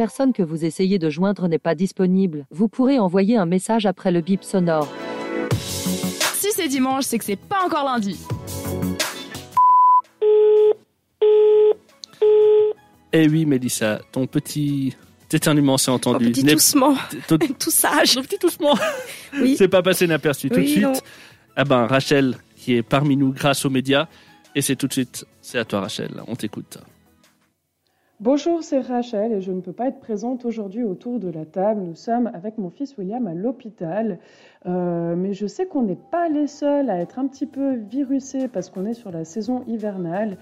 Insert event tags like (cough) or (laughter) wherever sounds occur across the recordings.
personne que vous essayez de joindre n'est pas disponible, vous pourrez envoyer un message après le bip sonore. Si c'est dimanche, c'est que c'est pas encore lundi. Eh oui, Mélissa, ton petit éternuement s'est entendu. Mon petit N'est- toussement, ton- (laughs) tout sage. ton petit toussement. Oui. (laughs) C'est pas passé inaperçu tout de Oui, suite. non. Ah ben, Rachel, qui est parmi nous grâce aux médias. Et c'est tout de suite, c'est à toi, Rachel. On t'écoute. Bonjour, c'est Rachel et je ne peux pas être présente aujourd'hui autour de la table. Nous sommes avec mon fils William à l'hôpital. Euh, mais je sais qu'on n'est pas les seuls à être un petit peu virusés parce qu'on est sur la saison hivernale,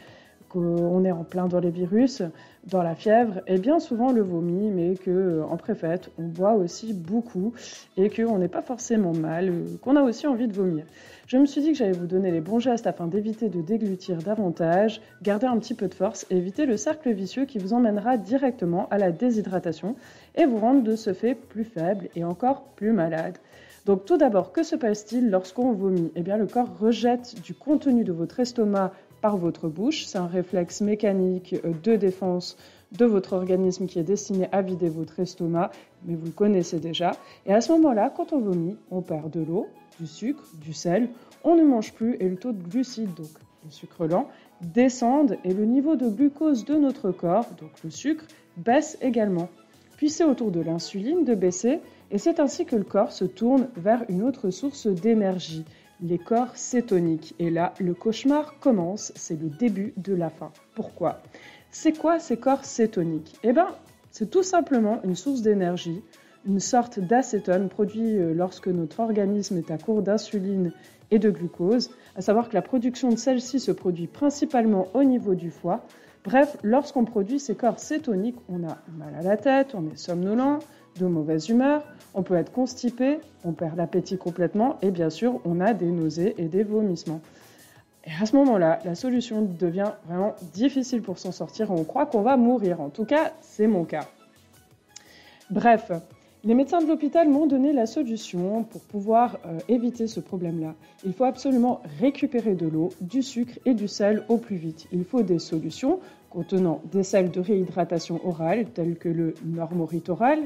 qu'on est en plein dans les virus, dans la fièvre et bien souvent le vomi, mais que en préfète, on boit aussi beaucoup et qu'on n'est pas forcément mal, euh, qu'on a aussi envie de vomir. Je me suis dit que j'allais vous donner les bons gestes afin d'éviter de déglutir davantage, garder un petit peu de force et éviter le cercle vicieux qui vous emmènera directement à la déshydratation et vous rendre de ce fait plus faible et encore plus malade. Donc tout d'abord, que se passe-t-il lorsqu'on vomit? Eh bien le corps rejette du contenu de votre estomac par votre bouche. C'est un réflexe mécanique euh, de défense de votre organisme qui est destiné à vider votre estomac, mais vous le connaissez déjà. Et à ce moment-là, quand on vomit, on perd de l'eau, du sucre, du sel, on ne mange plus et le taux de glucides, donc le sucre lent, descendent et le niveau de glucose de notre corps, donc le sucre, baisse également. Puis c'est au tour de l'insuline de baisser et c'est ainsi que le corps se tourne vers une autre source d'énergie, les corps cétoniques. Et là, le cauchemar commence, c'est le début de la fin. Pourquoi? C'est quoi ces corps cétoniques Eh bien, c'est tout simplement une source d'énergie, une sorte d'acétone produit euh, lorsque notre organisme est à court d'insuline et de glucose, à savoir que la production de celle-ci se produit principalement au niveau du foie. Bref, lorsqu'on produit ces corps cétoniques, on a mal à la tête, on est somnolent, de mauvaise humeur, on peut être constipé, on perd l'appétit complètement et bien sûr, on a des nausées et des vomissements. Et à ce moment-là, la solution devient vraiment difficile pour s'en sortir. On croit qu'on va mourir. En tout cas, c'est mon cas. Bref, les médecins de l'hôpital m'ont donné la solution pour pouvoir euh, éviter ce problème-là. Il faut absolument récupérer de l'eau, du sucre et du sel au plus vite. Il faut des solutions contenant des sels de réhydratation orale tels que le normoritoral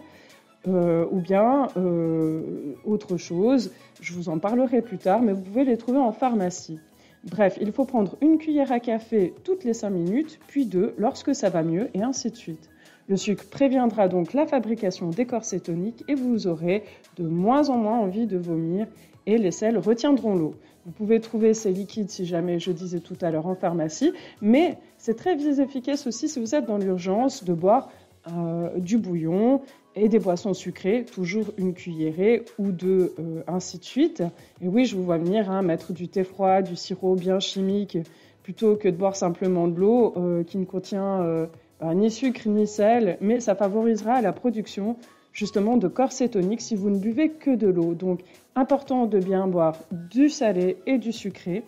euh, ou bien euh, autre chose. Je vous en parlerai plus tard, mais vous pouvez les trouver en pharmacie. Bref, il faut prendre une cuillère à café toutes les 5 minutes, puis deux lorsque ça va mieux, et ainsi de suite. Le sucre préviendra donc la fabrication des corps cétoniques et vous aurez de moins en moins envie de vomir et les sels retiendront l'eau. Vous pouvez trouver ces liquides, si jamais je disais tout à l'heure, en pharmacie, mais c'est très efficace aussi si vous êtes dans l'urgence de boire euh, du bouillon et des boissons sucrées, toujours une cuillerée ou deux, euh, ainsi de suite. Et oui, je vous vois venir hein, mettre du thé froid, du sirop bien chimique, plutôt que de boire simplement de l'eau euh, qui ne contient ni sucre ni sel, mais ça favorisera la production justement de corps cétoniques si vous ne buvez que de l'eau. Donc, important de bien boire du salé et du sucré.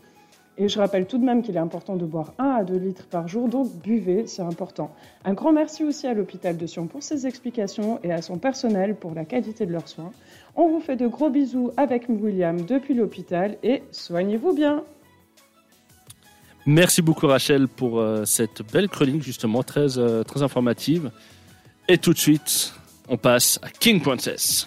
Et je rappelle tout de même qu'il est important de boire 1 à 2 litres par jour, donc buvez, c'est important. Un grand merci aussi à l'hôpital de Sion pour ses explications et à son personnel pour la qualité de leurs soins. On vous fait de gros bisous avec William depuis l'hôpital et soignez-vous bien. Merci beaucoup, Rachel, pour euh, cette belle chronique, justement, très, euh, très informative. Et tout de suite, on passe à King Princess.